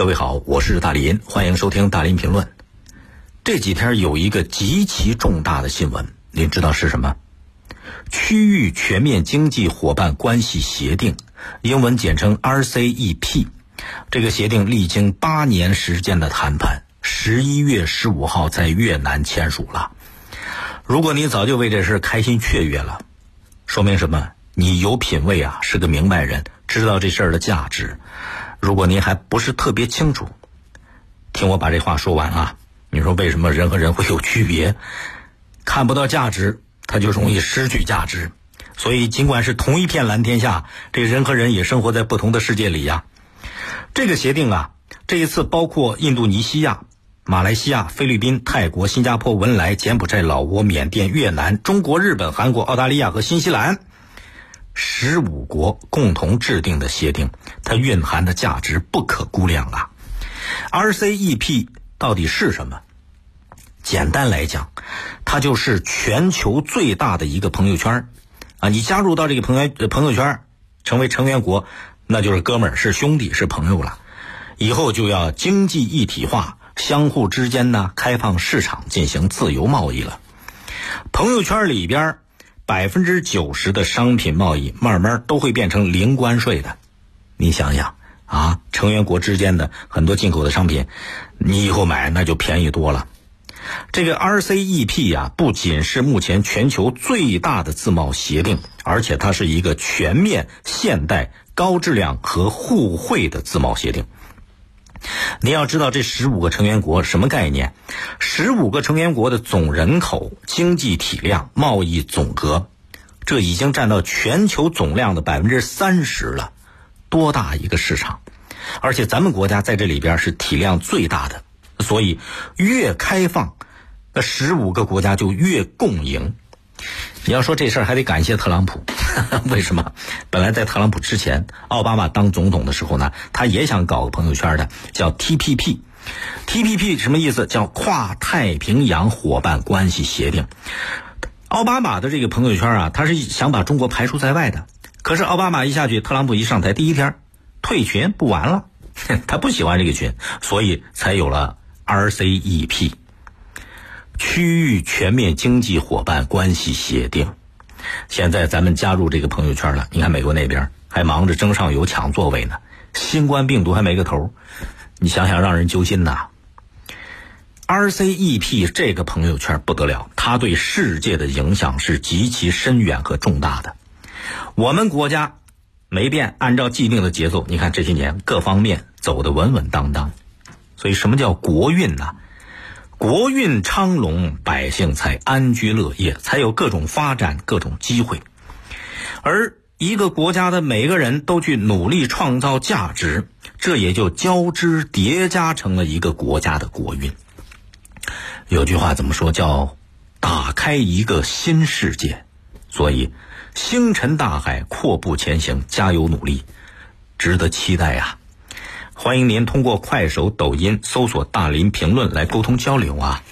各位好，我是大林，欢迎收听大林评论。这几天有一个极其重大的新闻，您知道是什么？区域全面经济伙伴关系协定，英文简称 RCEP。这个协定历经八年时间的谈判，十一月十五号在越南签署了。如果你早就为这事开心雀跃了，说明什么？你有品位啊，是个明白人，知道这事儿的价值。如果您还不是特别清楚，听我把这话说完啊！你说为什么人和人会有区别？看不到价值，他就容易失去价值。所以，尽管是同一片蓝天下，这人和人也生活在不同的世界里呀。这个协定啊，这一次包括印度尼西亚、马来西亚、菲律宾、泰国、新加坡、文莱、柬埔寨、老挝、缅甸、越南、中国、日本、韩国、澳大利亚和新西兰。十五国共同制定的协定，它蕴含的价值不可估量啊！RCEP 到底是什么？简单来讲，它就是全球最大的一个朋友圈啊！你加入到这个朋友朋友圈，成为成员国，那就是哥们儿，是兄弟，是朋友了。以后就要经济一体化，相互之间呢开放市场，进行自由贸易了。朋友圈里边。百分之九十的商品贸易慢慢都会变成零关税的，你想想啊，成员国之间的很多进口的商品，你以后买那就便宜多了。这个 RCEP 呀，不仅是目前全球最大的自贸协定，而且它是一个全面、现代、高质量和互惠的自贸协定。你要知道，这十五个成员国什么概念？十五个成员国的总人口、经济体量、贸易总额，这已经占到全球总量的百分之三十了，多大一个市场？而且咱们国家在这里边是体量最大的，所以越开放，那十五个国家就越共赢。你要说这事儿还得感谢特朗普，为什么？本来在特朗普之前，奥巴马当总统的时候呢，他也想搞个朋友圈的，叫 TPP。TPP 什么意思？叫跨太平洋伙伴关系协定。奥巴马的这个朋友圈啊，他是想把中国排除在外的。可是奥巴马一下去，特朗普一上台第一天退群不完了，他不喜欢这个群，所以才有了 RCEP。区域全面经济伙伴关系协定，现在咱们加入这个朋友圈了。你看美国那边还忙着争上游、抢座位呢，新冠病毒还没个头，你想想让人揪心呐。RCEP 这个朋友圈不得了，它对世界的影响是极其深远和重大的。我们国家没变，按照既定的节奏，你看这些年各方面走得稳稳当当，所以什么叫国运呢？国运昌隆，百姓才安居乐业，才有各种发展、各种机会。而一个国家的每个人都去努力创造价值，这也就交织叠加成了一个国家的国运。有句话怎么说？叫打开一个新世界。所以，星辰大海，阔步前行，加油努力，值得期待啊！欢迎您通过快手、抖音搜索“大林评论”来沟通交流啊。